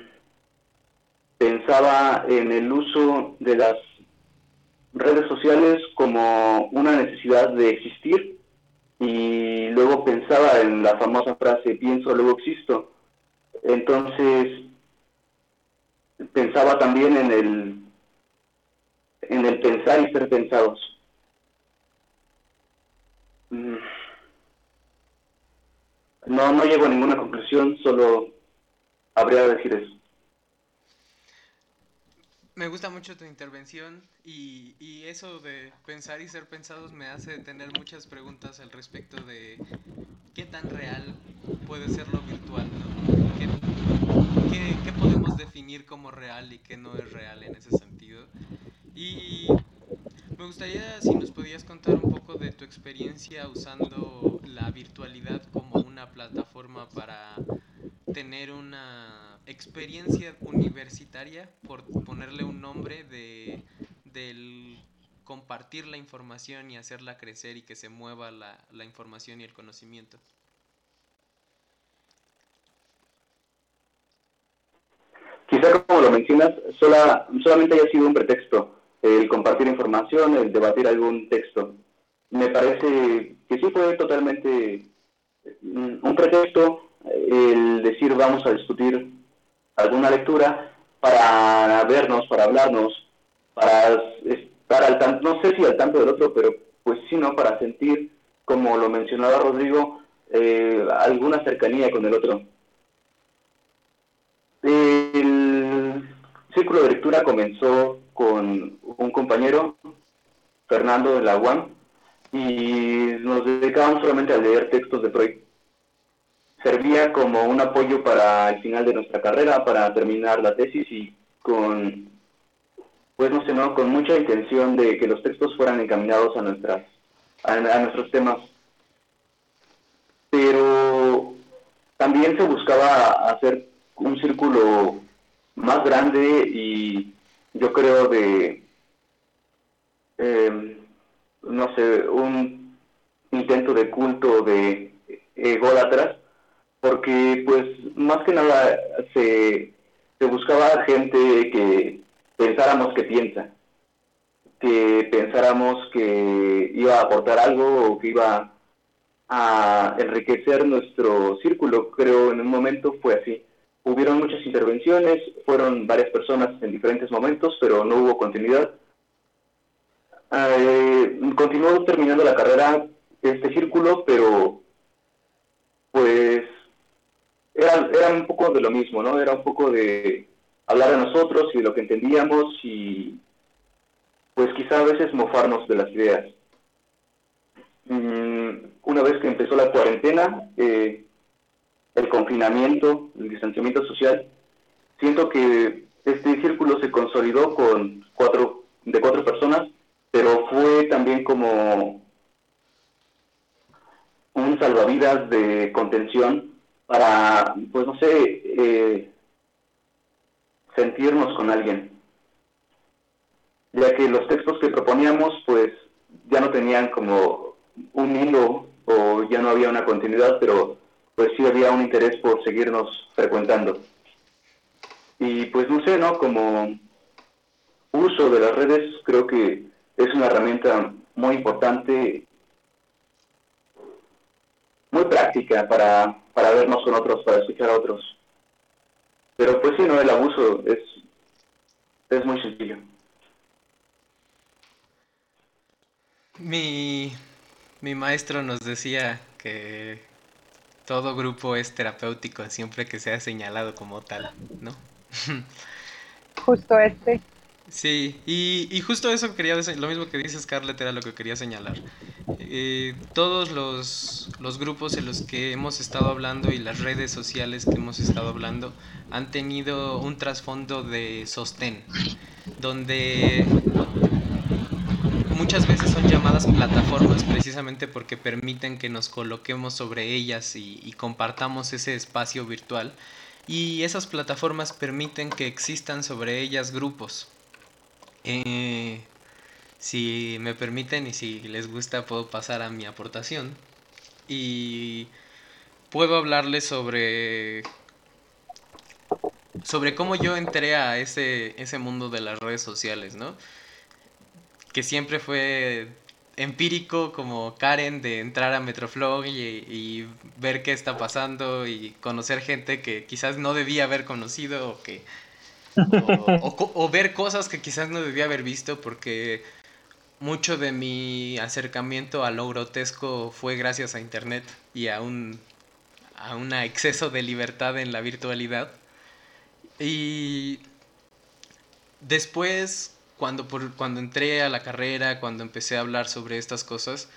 D: pensaba en el uso de las redes sociales como una necesidad de existir y luego pensaba en la famosa frase pienso, luego existo. Entonces, pensaba también en el, en el pensar y ser pensados. Mm. No, no llego a ninguna conclusión, solo habría de decir eso.
B: Me gusta mucho tu intervención y, y eso de pensar y ser pensados me hace tener muchas preguntas al respecto de qué tan real puede ser lo virtual, ¿no? ¿Qué, qué, qué podemos definir como real y qué no es real en ese sentido? Y me gustaría si nos podías contar un poco de tu experiencia usando la virtualidad como una plataforma para tener una experiencia universitaria, por ponerle un nombre, de, del compartir la información y hacerla crecer y que se mueva la, la información y el conocimiento.
D: Quizá como lo mencionas, sola, solamente haya sido un pretexto el compartir información, el debatir algún texto. Me parece que sí fue totalmente mm, un pretexto el decir vamos a discutir alguna lectura para vernos, para hablarnos, para estar al tanto, no sé si al tanto del otro, pero pues sí, ¿no? Para sentir, como lo mencionaba Rodrigo, eh, alguna cercanía con el otro. El círculo de lectura comenzó con un compañero, Fernando de la UAM, y nos dedicábamos solamente a leer textos de Freud. Servía como un apoyo para el final de nuestra carrera, para terminar la tesis y con, pues no sé, ¿no? con mucha intención de que los textos fueran encaminados a, nuestras, a nuestros temas. Pero también se buscaba hacer un círculo más grande y yo creo de, eh, no sé, un intento de culto de ególatras, porque pues más que nada se, se buscaba gente que pensáramos que piensa, que pensáramos que iba a aportar algo o que iba a enriquecer nuestro círculo. Creo en un momento fue así. Hubieron muchas intervenciones, fueron varias personas en diferentes momentos, pero no hubo continuidad. Eh, continuó terminando la carrera este círculo, pero pues era, era un poco de lo mismo, ¿no? Era un poco de hablar de nosotros y de lo que entendíamos y pues quizá a veces mofarnos de las ideas. Mm, una vez que empezó la cuarentena, eh, el confinamiento, el distanciamiento social, siento que este círculo se consolidó con cuatro, de cuatro personas, pero fue también como un salvavidas de contención para, pues no sé, eh, sentirnos con alguien. Ya que los textos que proponíamos, pues ya no tenían como un hilo o ya no había una continuidad, pero pues sí había un interés por seguirnos frecuentando. Y pues no sé, ¿no? Como uso de las redes, creo que es una herramienta muy importante, muy práctica para, para vernos con otros, para escuchar a otros. Pero pues sí, no, el abuso es, es muy sencillo.
B: Mi, mi maestro nos decía que todo grupo es terapéutico siempre que sea señalado como tal, ¿no? *laughs*
C: Justo este.
B: Sí, y, y justo eso quería decir, lo mismo que dice Scarlett era lo que quería señalar. Eh, todos los, los grupos en los que hemos estado hablando y las redes sociales que hemos estado hablando han tenido un trasfondo de sostén, donde muchas veces son llamadas plataformas precisamente porque permiten que nos coloquemos sobre ellas y, compartamos ese espacio virtual. Y esas plataformas permiten que existan sobre ellas grupos. Eh, si me permiten y si les gusta puedo pasar a mi aportación. Y puedo hablarles sobre sobre cómo yo entré a ese, ese mundo de las redes sociales, ¿no? Que siempre fue empírico como Karen de entrar a Metroflog y, ver qué está pasando y conocer gente que quizás no debía haber conocido o que o ver cosas que quizás no debía haber visto porque mucho de mi acercamiento a lo grotesco fue gracias a internet y a un a un exceso de libertad en la virtualidad. Y después cuando por, cuando entré a la carrera cuando empecé a hablar sobre estas cosas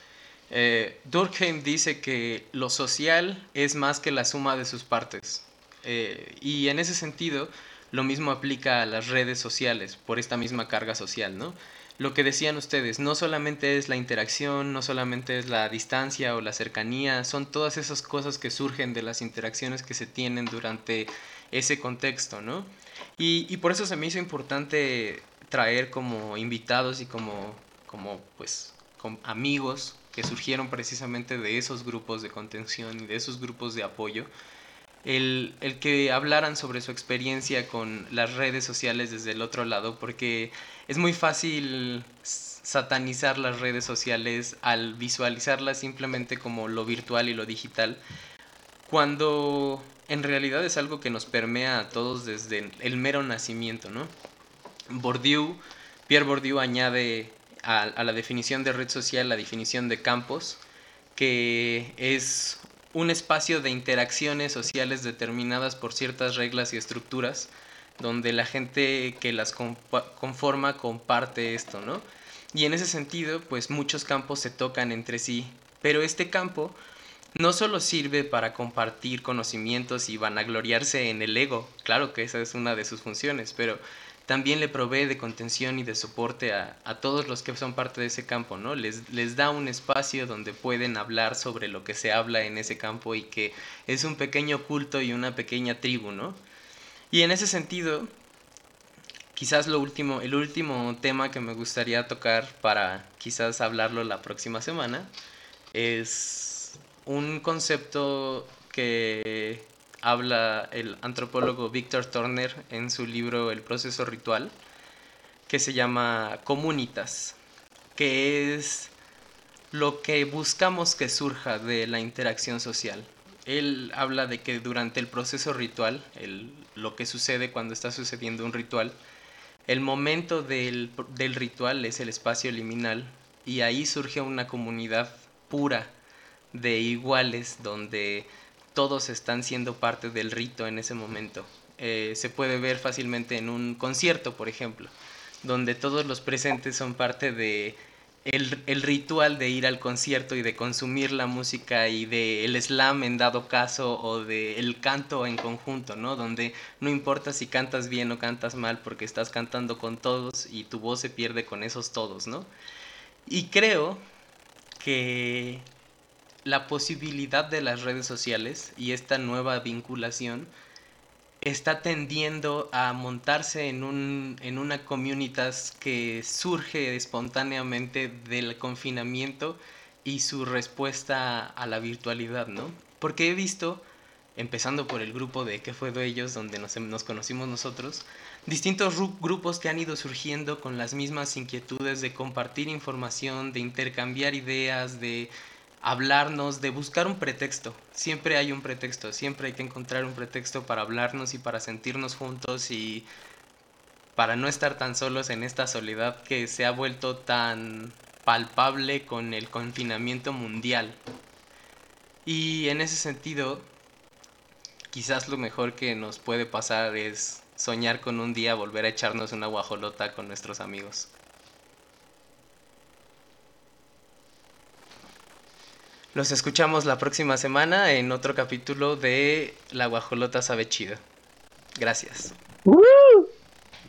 B: eh, Durkheim dice que lo social es más que la suma de sus partes Eh, y en ese sentido lo mismo aplica a las redes sociales por esta misma carga social, ¿no? Lo que decían ustedes, no solamente es la interacción, no solamente es la distancia o la cercanía, son todas esas cosas que surgen de las interacciones que se tienen durante ese contexto, ¿no? Y, y por eso se me hizo importante traer como invitados y como, como pues, com- amigos que surgieron precisamente de esos grupos de contención y de esos grupos de apoyo, el, el que hablaran sobre su experiencia con las redes sociales desde el otro lado, porque es muy fácil satanizar las redes sociales al visualizarlas simplemente como lo virtual y lo digital, cuando en realidad es algo que nos permea a todos desde el mero nacimiento, ¿no? Bourdieu, Pierre Bourdieu añade a, la definición de red social la definición de campos, que es un espacio de interacciones sociales determinadas por ciertas reglas y estructuras, donde la gente que las conforma comparte esto, ¿no? Y en ese sentido, pues muchos campos se tocan entre sí, pero este campo no solo sirve para compartir conocimientos y vanagloriarse en el ego, claro que esa es una de sus funciones, pero también le provee de contención y de soporte a, a todos los que son parte de ese campo, ¿no? Les, les da un espacio donde pueden hablar sobre lo que se habla en ese campo y que es un pequeño culto y una pequeña tribu, ¿no? Y en ese sentido, quizás lo último, el último tema que me gustaría tocar para quizás hablarlo la próxima semana es un concepto que habla el antropólogo Víctor Turner en su libro El proceso ritual, que se llama comunitas, que es lo que buscamos que surja de la interacción social. Él habla de que durante el proceso ritual, el- lo que sucede cuando está sucediendo un ritual, el momento del, del ritual es el espacio liminal y ahí surge una comunidad pura de iguales donde todos están siendo parte del rito en ese momento. Eh, se puede ver fácilmente en un concierto, por ejemplo, donde todos los presentes son parte de el, ritual de ir al concierto y de consumir la música y de slam en dado caso o de canto en conjunto, ¿no? Donde no importa si cantas bien o cantas mal porque estás cantando con todos y tu voz se pierde con esos todos, ¿no? Y creo que la posibilidad de las redes sociales y esta nueva vinculación está tendiendo a montarse en, un, en una comunitas que surge espontáneamente del confinamiento y su respuesta a la virtualidad, ¿no? Porque he visto, empezando por el grupo de ¿Qué fue de ellos? donde nos, nos conocimos nosotros, distintos ru- grupos que han ido surgiendo con las mismas inquietudes de compartir información, de intercambiar ideas, de hablarnos, de buscar un pretexto. Siempre hay un pretexto, siempre hay que encontrar un pretexto para hablarnos y para sentirnos juntos y para no estar tan solos en esta soledad que se ha vuelto tan palpable con el confinamiento mundial. Y en ese sentido, quizás lo mejor que nos puede pasar es soñar con un día volver a echarnos una guajolota con nuestros amigos. Los escuchamos la próxima semana en otro capítulo de La Guajolota Sabe Chido. Gracias.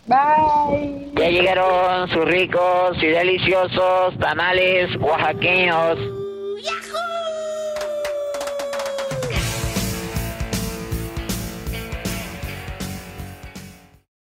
C: Bye.
A: Ya llegaron sus ricos y deliciosos tamales oaxaqueños.
I: ¡Yahoo!